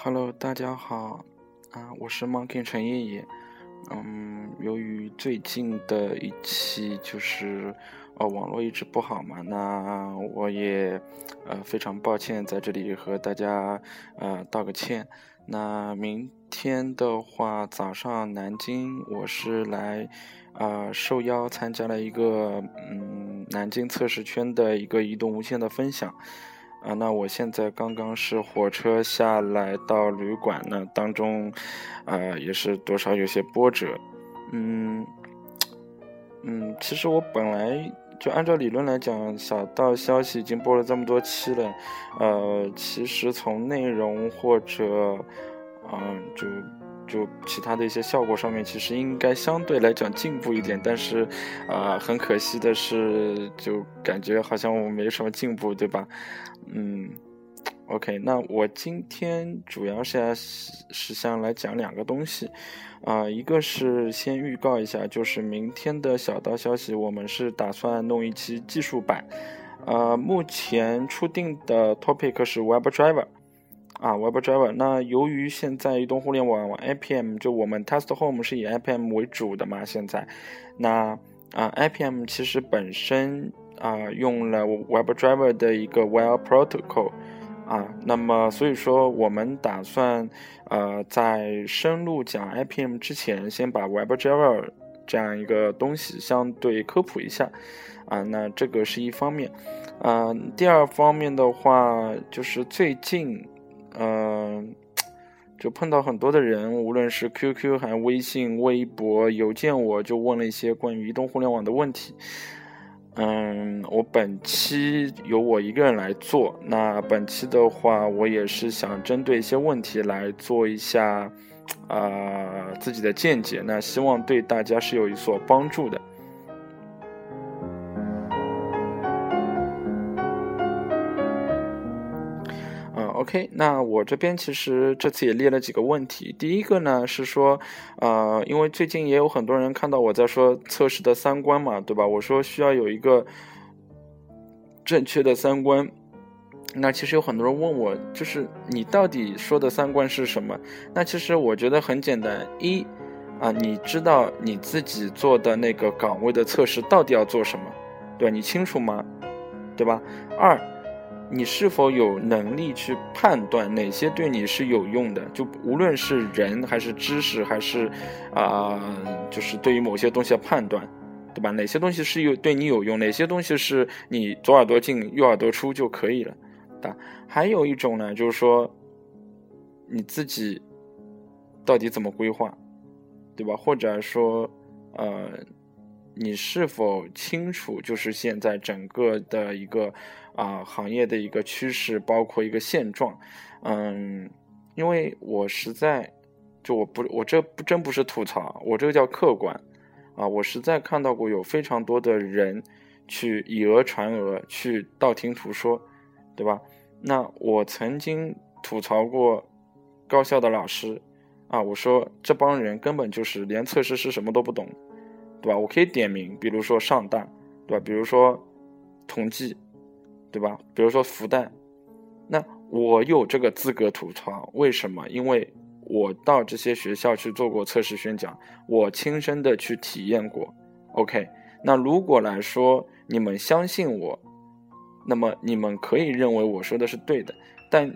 Hello，大家好，啊，我是 Monkey 陈爷爷。嗯，由于最近的一期就是呃网络一直不好嘛，那我也呃非常抱歉，在这里和大家呃道个歉。那明天的话，早上南京我是来啊受邀参加了一个嗯南京测试圈的一个移动无线的分享。啊，那我现在刚刚是火车下来到旅馆呢，当中，啊，也是多少有些波折，嗯，嗯，其实我本来就按照理论来讲，小道消息已经播了这么多期了，呃，其实从内容或者，嗯，就。就其他的一些效果上面，其实应该相对来讲进步一点，但是，啊，很可惜的是，就感觉好像我没什么进步，对吧？嗯，OK，那我今天主要是是想来讲两个东西，啊，一个是先预告一下，就是明天的小道消息，我们是打算弄一期技术版，呃，目前初定的 topic 是 WebDriver。啊，WebDriver。那由于现在移动互联网 IPM 就我们 Test Home 是以 IPM 为主的嘛，现在，那啊 IPM 其实本身啊用了 WebDriver 的一个 Web Protocol 啊，那么所以说我们打算呃在深入讲 IPM 之前，先把 WebDriver 这样一个东西相对科普一下啊，那这个是一方面，嗯，第二方面的话就是最近。嗯，就碰到很多的人，无论是 QQ 还微信、微博、邮件，我就问了一些关于移动互联网的问题。嗯，我本期由我一个人来做，那本期的话，我也是想针对一些问题来做一下啊自己的见解，那希望对大家是有一所帮助的。OK，那我这边其实这次也列了几个问题。第一个呢是说，呃，因为最近也有很多人看到我在说测试的三观嘛，对吧？我说需要有一个正确的三观。那其实有很多人问我，就是你到底说的三观是什么？那其实我觉得很简单，一啊，你知道你自己做的那个岗位的测试到底要做什么，对吧？你清楚吗？对吧？二。你是否有能力去判断哪些对你是有用的？就无论是人还是知识，还是啊，就是对于某些东西的判断，对吧？哪些东西是有对你有用？哪些东西是你左耳朵进右耳朵出就可以了？的。还有一种呢，就是说你自己到底怎么规划，对吧？或者说，呃。你是否清楚，就是现在整个的一个啊行业的一个趋势，包括一个现状？嗯，因为我实在就我不我这不真不是吐槽，我这个叫客观啊，我实在看到过有非常多的人去以讹传讹，去道听途说，对吧？那我曾经吐槽过高校的老师啊，我说这帮人根本就是连测试是什么都不懂。对吧？我可以点名，比如说上大，对吧？比如说统计，对吧？比如说复旦，那我有这个资格吐槽，为什么？因为我到这些学校去做过测试宣讲，我亲身的去体验过。OK，那如果来说你们相信我，那么你们可以认为我说的是对的，但。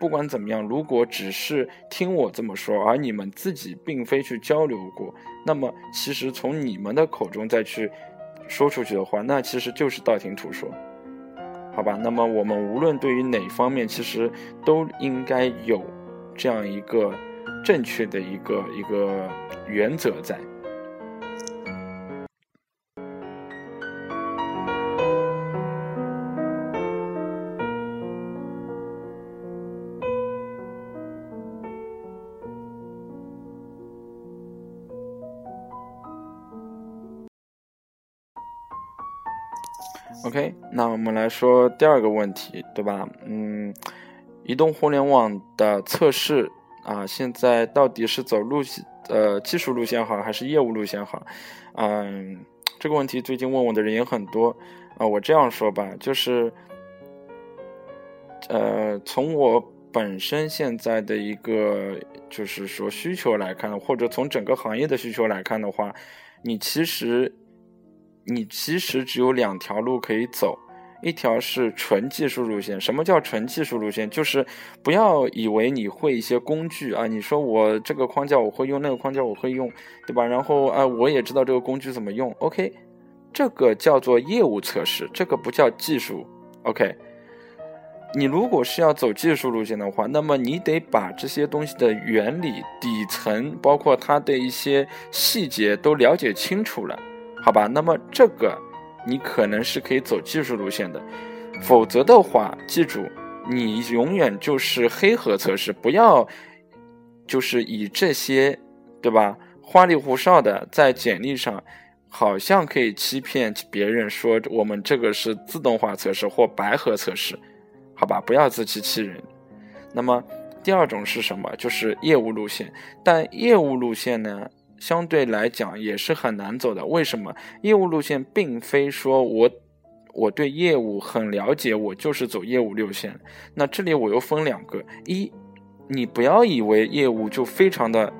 不管怎么样，如果只是听我这么说，而你们自己并非去交流过，那么其实从你们的口中再去说出去的话，那其实就是道听途说，好吧？那么我们无论对于哪方面，其实都应该有这样一个正确的一个一个原则在。那我们来说第二个问题，对吧？嗯，移动互联网的测试啊，现在到底是走路线呃技术路线好，还是业务路线好？嗯，这个问题最近问我的人也很多啊。我这样说吧，就是呃，从我。本身现在的一个就是说需求来看，或者从整个行业的需求来看的话，你其实你其实只有两条路可以走。一条是纯技术路线，什么叫纯技术路线？就是不要以为你会一些工具啊，你说我这个框架我会用，那个框架我会用，对吧？然后啊，我也知道这个工具怎么用，OK，这个叫做业务测试，这个不叫技术，OK。你如果是要走技术路线的话，那么你得把这些东西的原理、底层，包括它的一些细节都了解清楚了，好吧？那么这个。你可能是可以走技术路线的，否则的话，记住，你永远就是黑盒测试，不要就是以这些，对吧？花里胡哨的在简历上，好像可以欺骗别人说我们这个是自动化测试或白盒测试，好吧？不要自欺欺人。那么第二种是什么？就是业务路线，但业务路线呢？相对来讲也是很难走的。为什么？业务路线并非说我我对业务很了解，我就是走业务路线。那这里我又分两个：一，你不要以为业务就非常的，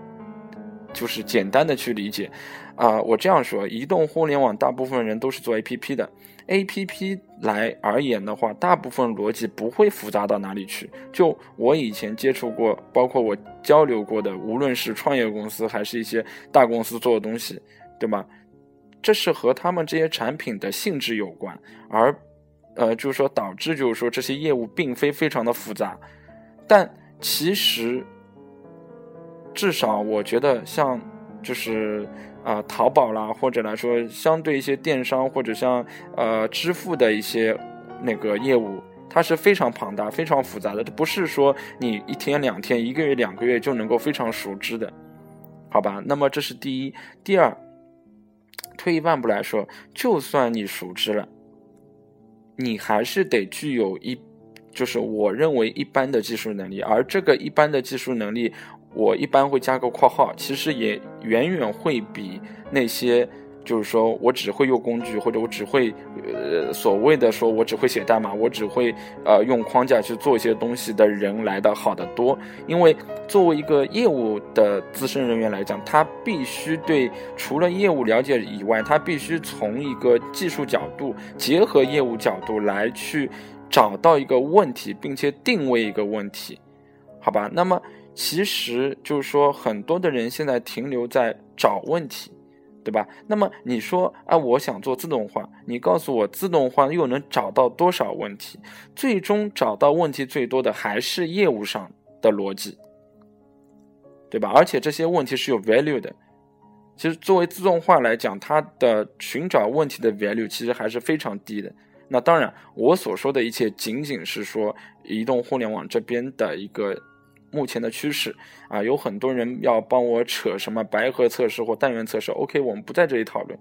就是简单的去理解。啊，我这样说，移动互联网大部分人都是做 APP 的。A P P 来而言的话，大部分逻辑不会复杂到哪里去。就我以前接触过，包括我交流过的，无论是创业公司还是一些大公司做的东西，对吧？这是和他们这些产品的性质有关，而呃，就是说导致就是说这些业务并非非常的复杂。但其实，至少我觉得像就是。啊，淘宝啦，或者来说，相对一些电商或者像呃支付的一些那个业务，它是非常庞大、非常复杂的，它不是说你一天两天、一个月两个月就能够非常熟知的，好吧？那么这是第一，第二，退一万步来说，就算你熟知了，你还是得具有一，就是我认为一般的技术能力，而这个一般的技术能力。我一般会加个括号，其实也远远会比那些就是说我只会用工具，或者我只会呃所谓的说我只会写代码，我只会呃用框架去做一些东西的人来的好得多。因为作为一个业务的资深人员来讲，他必须对除了业务了解以外，他必须从一个技术角度结合业务角度来去找到一个问题，并且定位一个问题，好吧？那么。其实就是说，很多的人现在停留在找问题，对吧？那么你说，啊，我想做自动化，你告诉我，自动化又能找到多少问题？最终找到问题最多的还是业务上的逻辑，对吧？而且这些问题是有 value 的。其实作为自动化来讲，它的寻找问题的 value 其实还是非常低的。那当然，我所说的一切仅仅是说移动互联网这边的一个。目前的趋势啊，有很多人要帮我扯什么白盒测试或单元测试。OK，我们不在这里讨论。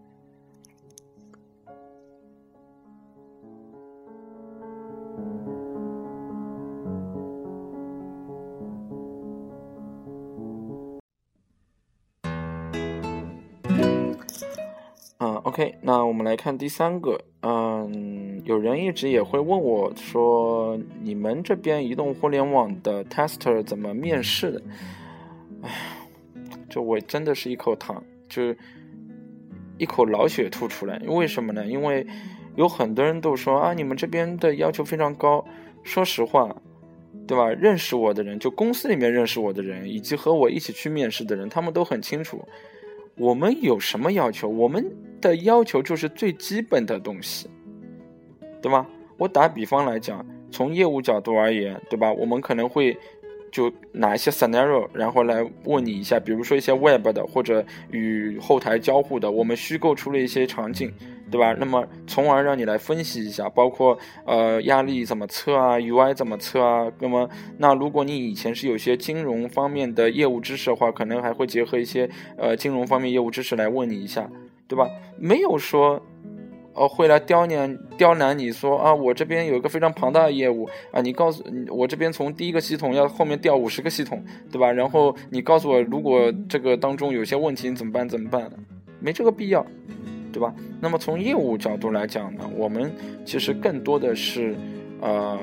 ，OK，那我们来看第三个，嗯。有人一直也会问我说：“你们这边移动互联网的 tester 怎么面试的？”哎，就我真的是一口糖，就一口老血吐出来。为什么呢？因为有很多人都说啊，你们这边的要求非常高。说实话，对吧？认识我的人，就公司里面认识我的人，以及和我一起去面试的人，他们都很清楚，我们有什么要求。我们的要求就是最基本的东西。对吧？我打比方来讲，从业务角度而言，对吧？我们可能会就拿一些 scenario，然后来问你一下，比如说一些 web 的或者与后台交互的，我们虚构出了一些场景，对吧？那么从而让你来分析一下，包括呃压力怎么测啊，UI 怎么测啊。那么那如果你以前是有些金融方面的业务知识的话，可能还会结合一些呃金融方面业务知识来问你一下，对吧？没有说。哦，会来刁难刁难你说啊，我这边有一个非常庞大的业务啊，你告诉我这边从第一个系统要后面调五十个系统，对吧？然后你告诉我，如果这个当中有些问题，你怎么办？怎么办？没这个必要，对吧？那么从业务角度来讲呢，我们其实更多的是，呃，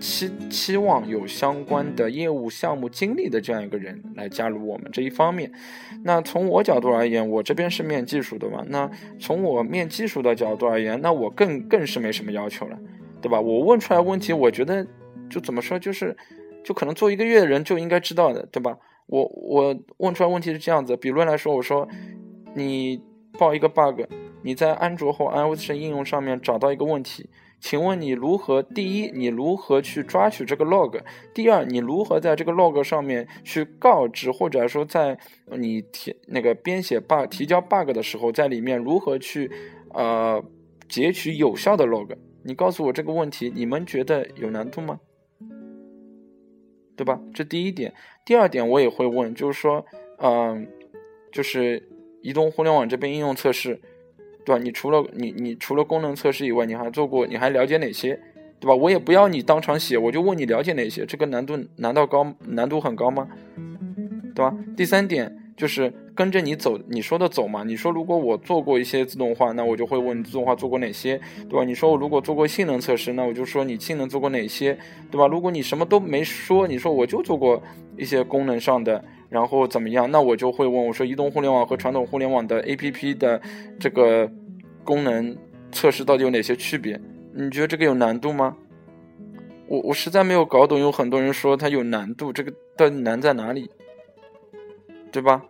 期期望有相关的业务项目经历的这样一个人来加入我们这一方面。那从我角度而言，我这边是面技术的嘛？那从我面技术的角度而言，那我更更是没什么要求了，对吧？我问出来问题，我觉得就怎么说，就是就可能做一个月的人就应该知道的，对吧？我我问出来问题是这样子，比如来说，我说你报一个 bug，你在安卓或 iOS 应用上面找到一个问题。请问你如何？第一，你如何去抓取这个 log？第二，你如何在这个 log 上面去告知，或者说在你提那个编写 bug 提交 bug 的时候，在里面如何去呃截取有效的 log？你告诉我这个问题，你们觉得有难度吗？对吧？这第一点。第二点，我也会问，就是说，嗯，就是移动互联网这边应用测试。对吧？你除了你你除了功能测试以外，你还做过？你还了解哪些？对吧？我也不要你当场写，我就问你了解哪些？这个难度难道高？难度很高吗？对吧？第三点就是跟着你走，你说的走嘛。你说如果我做过一些自动化，那我就会问自动化做过哪些，对吧？你说我如果做过性能测试，那我就说你性能做过哪些，对吧？如果你什么都没说，你说我就做过一些功能上的。然后怎么样？那我就会问我说：移动互联网和传统互联网的 APP 的这个功能测试到底有哪些区别？你觉得这个有难度吗？我我实在没有搞懂。有很多人说它有难度，这个到底难在哪里？对吧？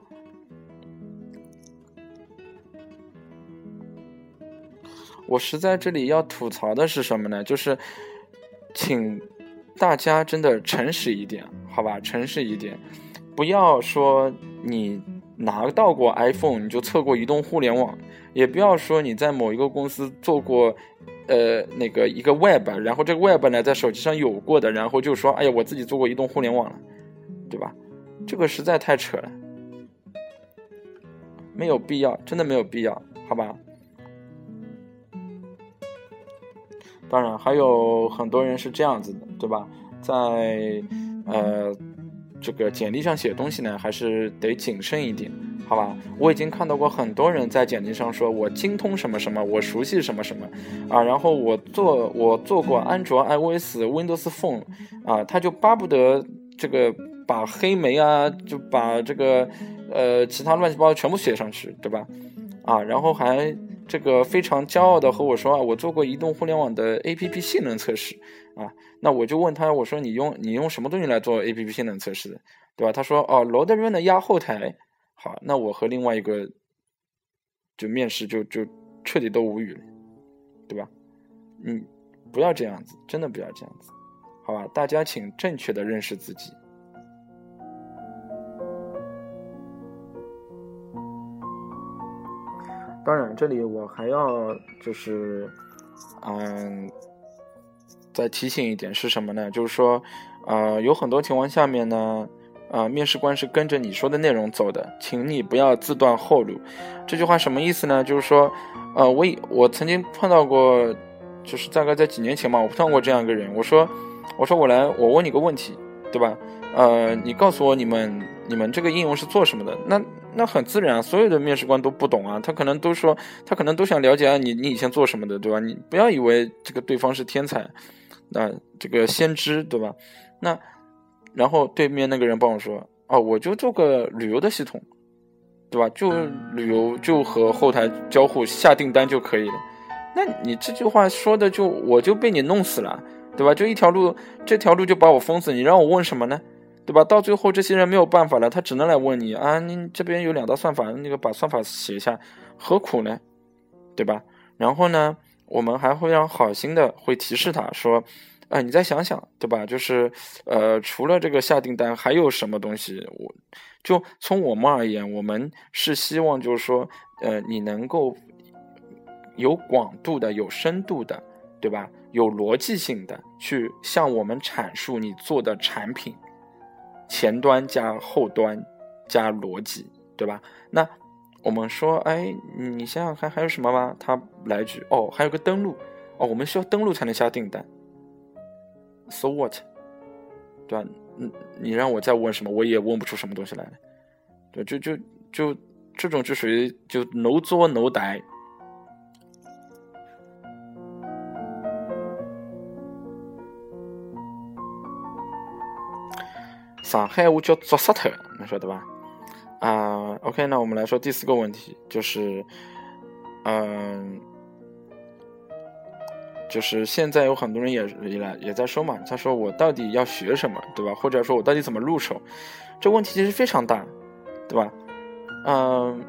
我实在这里要吐槽的是什么呢？就是请大家真的诚实一点，好吧？诚实一点。不要说你拿到过 iPhone，你就测过移动互联网；也不要说你在某一个公司做过，呃，那个一个 Web，然后这个 Web 呢在手机上有过的，然后就说，哎呀，我自己做过移动互联网了，对吧？这个实在太扯了，没有必要，真的没有必要，好吧？当然，还有很多人是这样子的，对吧？在呃。这个简历上写东西呢，还是得谨慎一点，好吧？我已经看到过很多人在简历上说我精通什么什么，我熟悉什么什么，啊，然后我做我做过安卓、iOS、Windows Phone，啊，他就巴不得这个把黑莓啊，就把这个呃其他乱七八糟全部写上去，对吧？啊，然后还这个非常骄傲的和我说啊，我做过移动互联网的 APP 性能测试。啊，那我就问他，我说你用你用什么东西来做 A P P 性能测试的，对吧？他说哦，Load Runner 压后台。好，那我和另外一个就面试就就彻底都无语了，对吧？嗯不要这样子，真的不要这样子，好吧？大家请正确的认识自己。当然，这里我还要就是，嗯。再提醒一点是什么呢？就是说，呃，有很多情况下面呢，呃，面试官是跟着你说的内容走的，请你不要自断后路。这句话什么意思呢？就是说，呃，我我曾经碰到过，就是大概在几年前嘛，我碰到过这样一个人。我说，我说我来，我问你个问题，对吧？呃，你告诉我你们你们这个应用是做什么的？那那很自然，所有的面试官都不懂啊，他可能都说，他可能都想了解啊，你你以前做什么的，对吧？你不要以为这个对方是天才。那这个先知对吧？那然后对面那个人帮我说，哦，我就做个旅游的系统，对吧？就旅游就和后台交互下订单就可以了。那你这句话说的就我就被你弄死了，对吧？就一条路，这条路就把我封死。你让我问什么呢？对吧？到最后这些人没有办法了，他只能来问你啊，你这边有两道算法，那个把算法写一下，何苦呢？对吧？然后呢？我们还会让好心的会提示他说，啊，你再想想，对吧？就是，呃，除了这个下订单，还有什么东西？我就从我们而言，我们是希望就是说，呃，你能够有广度的、有深度的，对吧？有逻辑性的去向我们阐述你做的产品，前端加后端加逻辑，对吧？那。我们说，哎，你想想看还有什么吗？他来句，哦，还有个登录，哦，我们需要登录才能下订单。So what？对吧？嗯，你让我再问什么，我也问不出什么东西来了。对，就就就这种就属于就 no 作 no 呆。上海话叫捉杀脱，侬晓得吧？啊，OK，那我们来说第四个问题，就是，嗯，就是现在有很多人也也来也在说嘛，他说我到底要学什么，对吧？或者说我到底怎么入手？这问题其实非常大，对吧？嗯。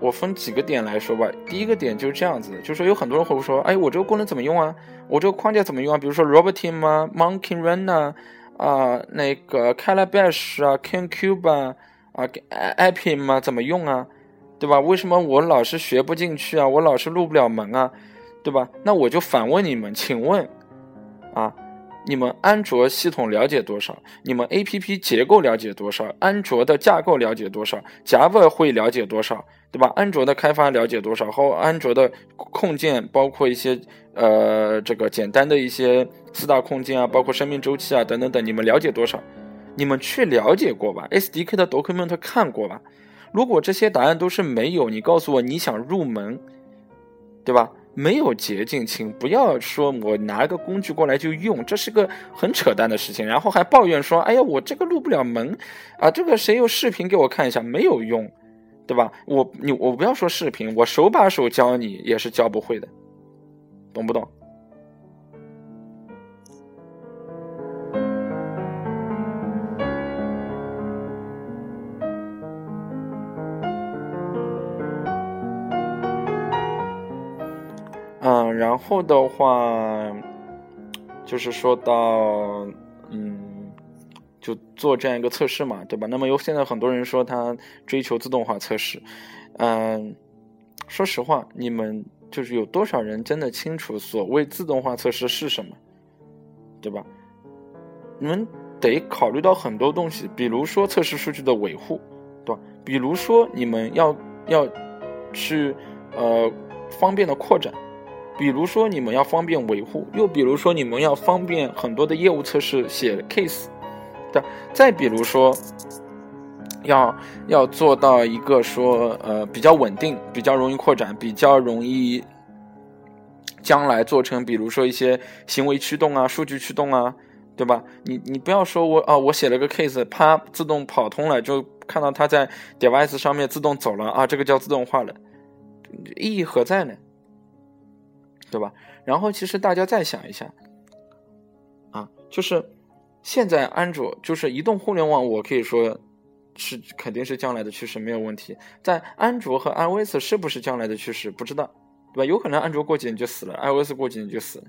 我分几个点来说吧。第一个点就是这样子，就是说有很多人会说，哎，我这个功能怎么用啊？我这个框架怎么用啊？比如说 Roboteam 啊，Monkey Run 啊，啊，那个 Calabash 啊，Can Cuba 啊，啊，Appium 啊，怎么用啊？对吧？为什么我老是学不进去啊？我老是入不了门啊？对吧？那我就反问你们，请问，啊？你们安卓系统了解多少？你们 A P P 结构了解多少？安卓的架构了解多少？Java 会了解多少？对吧？安卓的开发了解多少？和安卓的控件，包括一些呃这个简单的一些四大控件啊，包括生命周期啊等等等，你们了解多少？你们去了解过吧？S D K 的 document 看过吧？如果这些答案都是没有，你告诉我你想入门，对吧？没有捷径，请不要说我拿个工具过来就用，这是个很扯淡的事情。然后还抱怨说：“哎呀，我这个入不了门啊，这个谁有视频给我看一下？没有用，对吧？我你我不要说视频，我手把手教你也是教不会的，懂不懂？”然后的话，就是说到，嗯，就做这样一个测试嘛，对吧？那么有现在很多人说他追求自动化测试，嗯，说实话，你们就是有多少人真的清楚所谓自动化测试是什么，对吧？你们得考虑到很多东西，比如说测试数据的维护，对吧？比如说你们要要去呃方便的扩展。比如说你们要方便维护，又比如说你们要方便很多的业务测试写 case 的，再比如说要要做到一个说呃比较稳定、比较容易扩展、比较容易将来做成，比如说一些行为驱动啊、数据驱动啊，对吧？你你不要说我啊，我写了个 case，啪自动跑通了，就看到它在 device 上面自动走了啊，这个叫自动化了，意义何在呢？对吧？然后其实大家再想一下，啊，就是现在安卓就是移动互联网，我可以说是肯定是将来的趋势，没有问题。在安卓和 iOS 是不是将来的趋势？不知道，对吧？有可能安卓过几年就死了，iOS 过几年就死了，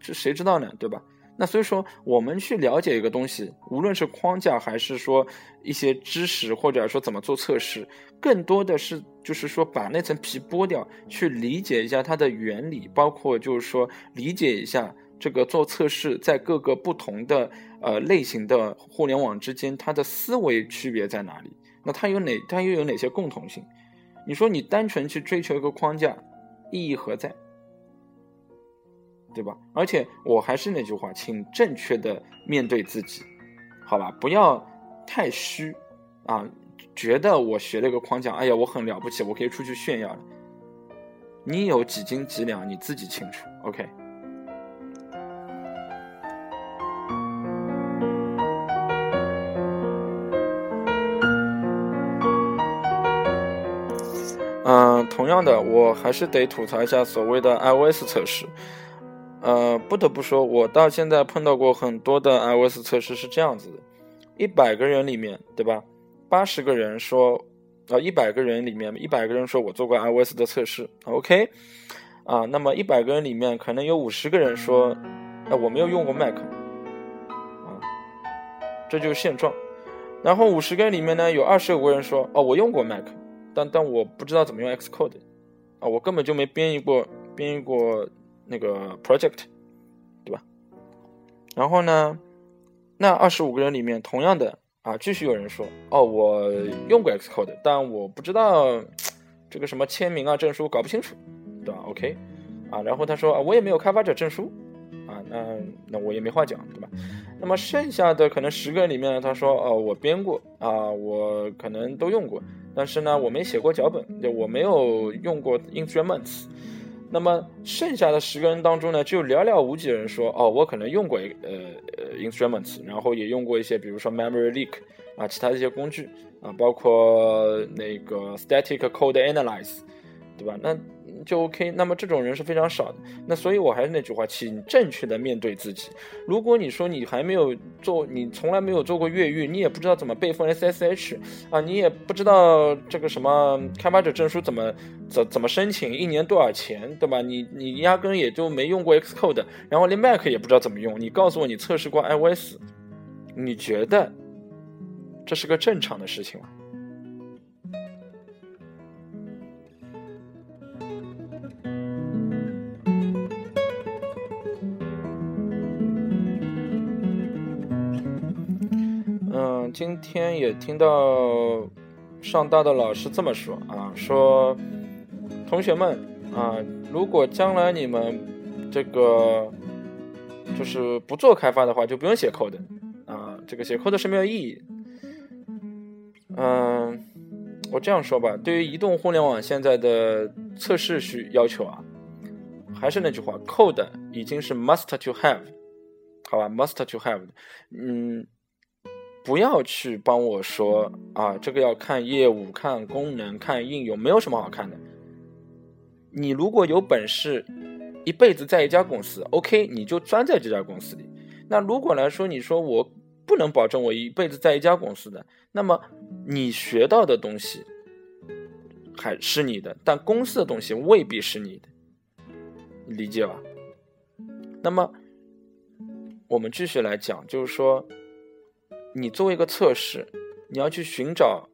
这谁知道呢？对吧？那所以说，我们去了解一个东西，无论是框架还是说一些知识，或者说怎么做测试，更多的是就是说把那层皮剥掉，去理解一下它的原理，包括就是说理解一下这个做测试在各个不同的呃类型的互联网之间，它的思维区别在哪里？那它有哪？它又有哪些共同性？你说你单纯去追求一个框架，意义何在？对吧？而且我还是那句话，请正确的面对自己，好吧？不要太虚啊！觉得我学了一个框架，哎呀，我很了不起，我可以出去炫耀了。你有几斤几两，你自己清楚。OK。嗯，同样的，我还是得吐槽一下所谓的 iOS 测试。呃，不得不说，我到现在碰到过很多的 iOS 测试是这样子的：一百个人里面，对吧？八十个人说，啊，一百个人里面，一百个人说我做过 iOS 的测试，OK，啊，那么一百个人里面可能有五十个人说，啊，我没有用过 Mac，啊，这就是现状。然后五十个人里面呢，有二十五个人说，哦，我用过 Mac，但但我不知道怎么用 Xcode，啊，我根本就没编译过，编译过。那个 project，对吧？然后呢，那二十五个人里面，同样的啊，继续有人说，哦，我用过 Xcode，但我不知道这个什么签名啊、证书搞不清楚，对吧？OK，啊，然后他说啊，我也没有开发者证书，啊，那那我也没话讲，对吧？那么剩下的可能十个人里面，他说，哦，我编过啊，我可能都用过，但是呢，我没写过脚本，就，我没有用过 instruments。那么剩下的十个人当中呢，只有寥寥无几的人说，哦，我可能用过呃呃 instruments，然后也用过一些，比如说 memory leak 啊，其他的一些工具啊，包括那个 static code analyze，对吧？那就 OK，那么这种人是非常少的。那所以我还是那句话，请正确的面对自己。如果你说你还没有做，你从来没有做过越狱，你也不知道怎么备份 SSH 啊，你也不知道这个什么开发者证书怎么怎怎么申请，一年多少钱，对吧？你你压根也就没用过 Xcode，然后连 Mac 也不知道怎么用。你告诉我你测试过 iOS，你觉得这是个正常的事情吗？今天也听到上大的老师这么说啊，说同学们啊，如果将来你们这个就是不做开发的话，就不用写 code 啊，这个写 code 是没有意义。嗯，我这样说吧，对于移动互联网现在的测试需要求啊，还是那句话，code 已经是 must to have，好吧，must to have，嗯。不要去帮我说啊，这个要看业务、看功能、看应用，没有什么好看的。你如果有本事，一辈子在一家公司，OK，你就钻在这家公司里。那如果来说，你说我不能保证我一辈子在一家公司的，那么你学到的东西还是你的，但公司的东西未必是你的，理解吧？那么我们继续来讲，就是说。你作为一个测试，你要去寻找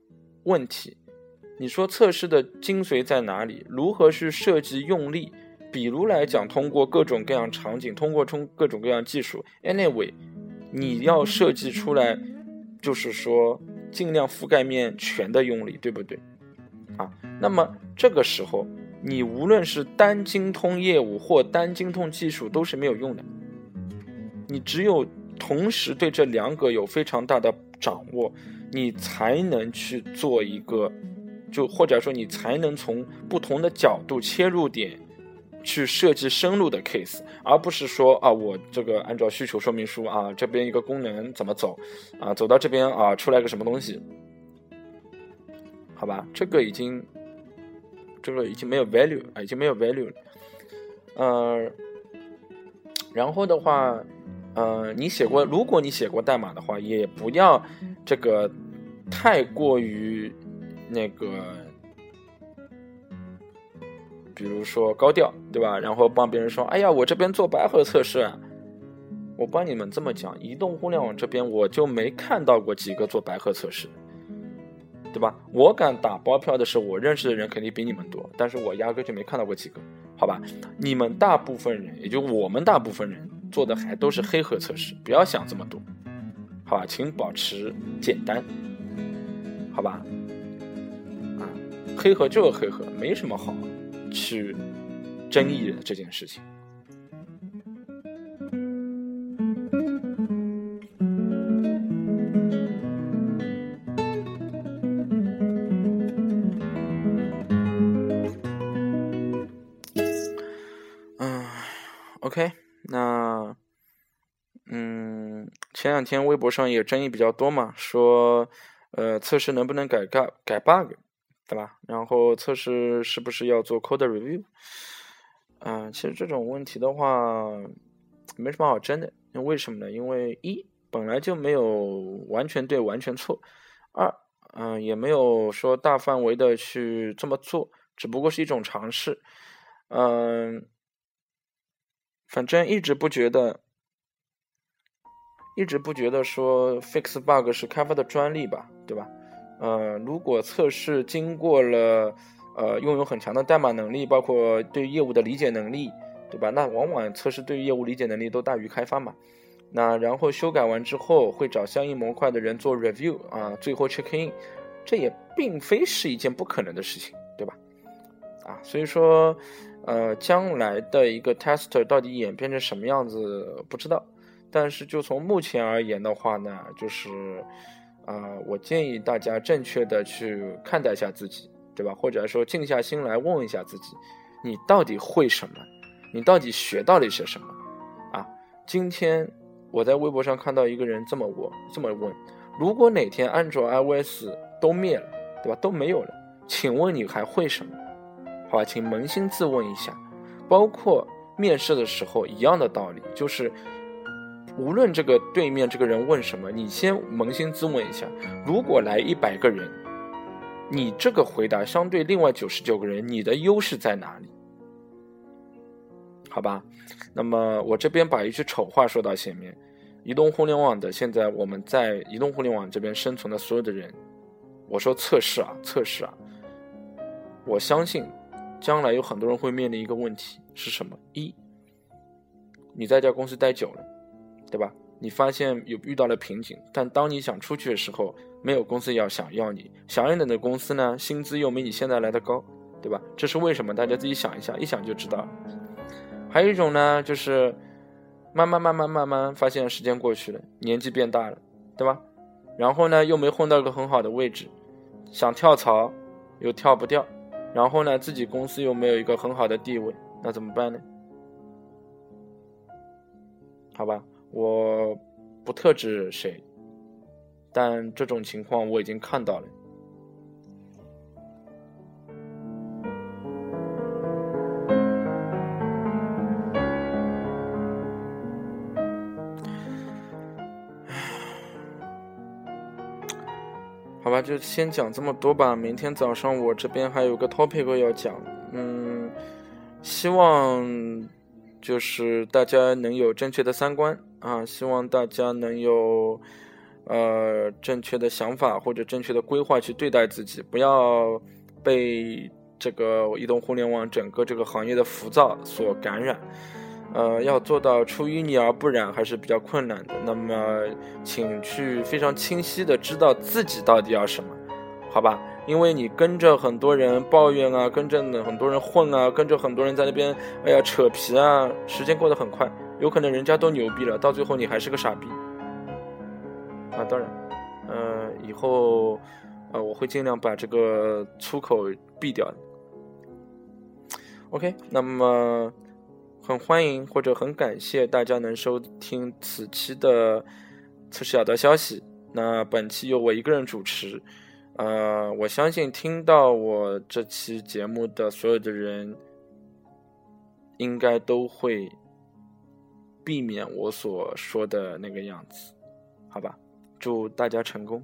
问题。你说测试的精髓在哪里？如何去设计用力？比如来讲，通过各种各样场景，通过冲各种各样技术。Anyway，你要设计出来，就是说尽量覆盖面全的用力，对不对？啊，那么这个时候，你无论是单精通业务或单精通技术，都是没有用的。你只有。同时对这两个有非常大的掌握，你才能去做一个，就或者说你才能从不同的角度切入点，去设计深入的 case，而不是说啊，我这个按照需求说明书啊，这边一个功能怎么走，啊，走到这边啊，出来个什么东西，好吧，这个已经，这个已经没有 value 啊，已经没有 value 了，呃，然后的话。呃，你写过，如果你写过代码的话，也不要这个太过于那个，比如说高调，对吧？然后帮别人说，哎呀，我这边做白盒测试，我帮你们这么讲，移动互联网这边我就没看到过几个做白盒测试，对吧？我敢打包票的是，我认识的人肯定比你们多，但是我压根就没看到过几个，好吧？你们大部分人，也就我们大部分人。做的还都是黑盒测试，不要想这么多，好吧，请保持简单，好吧，啊，黑盒就是黑盒，没什么好去争议的这件事情。那，嗯，前两天微博上也争议比较多嘛，说，呃，测试能不能改改改 bug，对吧？然后测试是不是要做 code review？啊，其实这种问题的话，没什么好争的。那为什么呢？因为一本来就没有完全对完全错，二，嗯，也没有说大范围的去这么做，只不过是一种尝试，嗯。反正一直不觉得，一直不觉得说 fix bug 是开发的专利吧，对吧？呃，如果测试经过了，呃，拥有很强的代码能力，包括对业务的理解能力，对吧？那往往测试对业务理解能力都大于开发嘛。那然后修改完之后，会找相应模块的人做 review 啊，最后 check in，这也并非是一件不可能的事情，对吧？啊，所以说。呃，将来的一个 tester 到底演变成什么样子不知道，但是就从目前而言的话呢，就是，啊，我建议大家正确的去看待一下自己，对吧？或者说静下心来问一下自己，你到底会什么？你到底学到了一些什么？啊，今天我在微博上看到一个人这么问，这么问：如果哪天安卓、iOS 都灭了，对吧？都没有了，请问你还会什么？好吧，请扪心自问一下。包括面试的时候一样的道理，就是无论这个对面这个人问什么，你先扪心自问一下：如果来一百个人，你这个回答相对另外九十九个人，你的优势在哪里？好吧，那么我这边把一句丑话说到前面：移动互联网的现在我们在移动互联网这边生存的所有的人，我说测试啊，测试啊，我相信。将来有很多人会面临一个问题是什么？一，你在这家公司待久了，对吧？你发现有遇到了瓶颈，但当你想出去的时候，没有公司要想要你，想要你的公司呢，薪资又没你现在来的高，对吧？这是为什么？大家自己想一下，一想就知道。还有一种呢，就是慢慢慢慢慢慢发现时间过去了，年纪变大了，对吧？然后呢，又没混到一个很好的位置，想跳槽又跳不掉。然后呢，自己公司又没有一个很好的地位，那怎么办呢？好吧，我不特指谁，但这种情况我已经看到了。好吧，就先讲这么多吧。明天早上我这边还有个 topic 要讲，嗯，希望就是大家能有正确的三观啊，希望大家能有呃正确的想法或者正确的规划去对待自己，不要被这个移动互联网整个这个行业的浮躁所感染。呃，要做到出淤泥而不染还是比较困难的。那么，请去非常清晰的知道自己到底要什么，好吧？因为你跟着很多人抱怨啊，跟着很多人混啊，跟着很多人在那边，哎呀扯皮啊，时间过得很快，有可能人家都牛逼了，到最后你还是个傻逼。啊，当然，呃，以后，呃，我会尽量把这个粗口避掉的。OK，那么。很欢迎或者很感谢大家能收听此期的测试小道消息。那本期由我一个人主持，呃，我相信听到我这期节目的所有的人，应该都会避免我所说的那个样子，好吧？祝大家成功。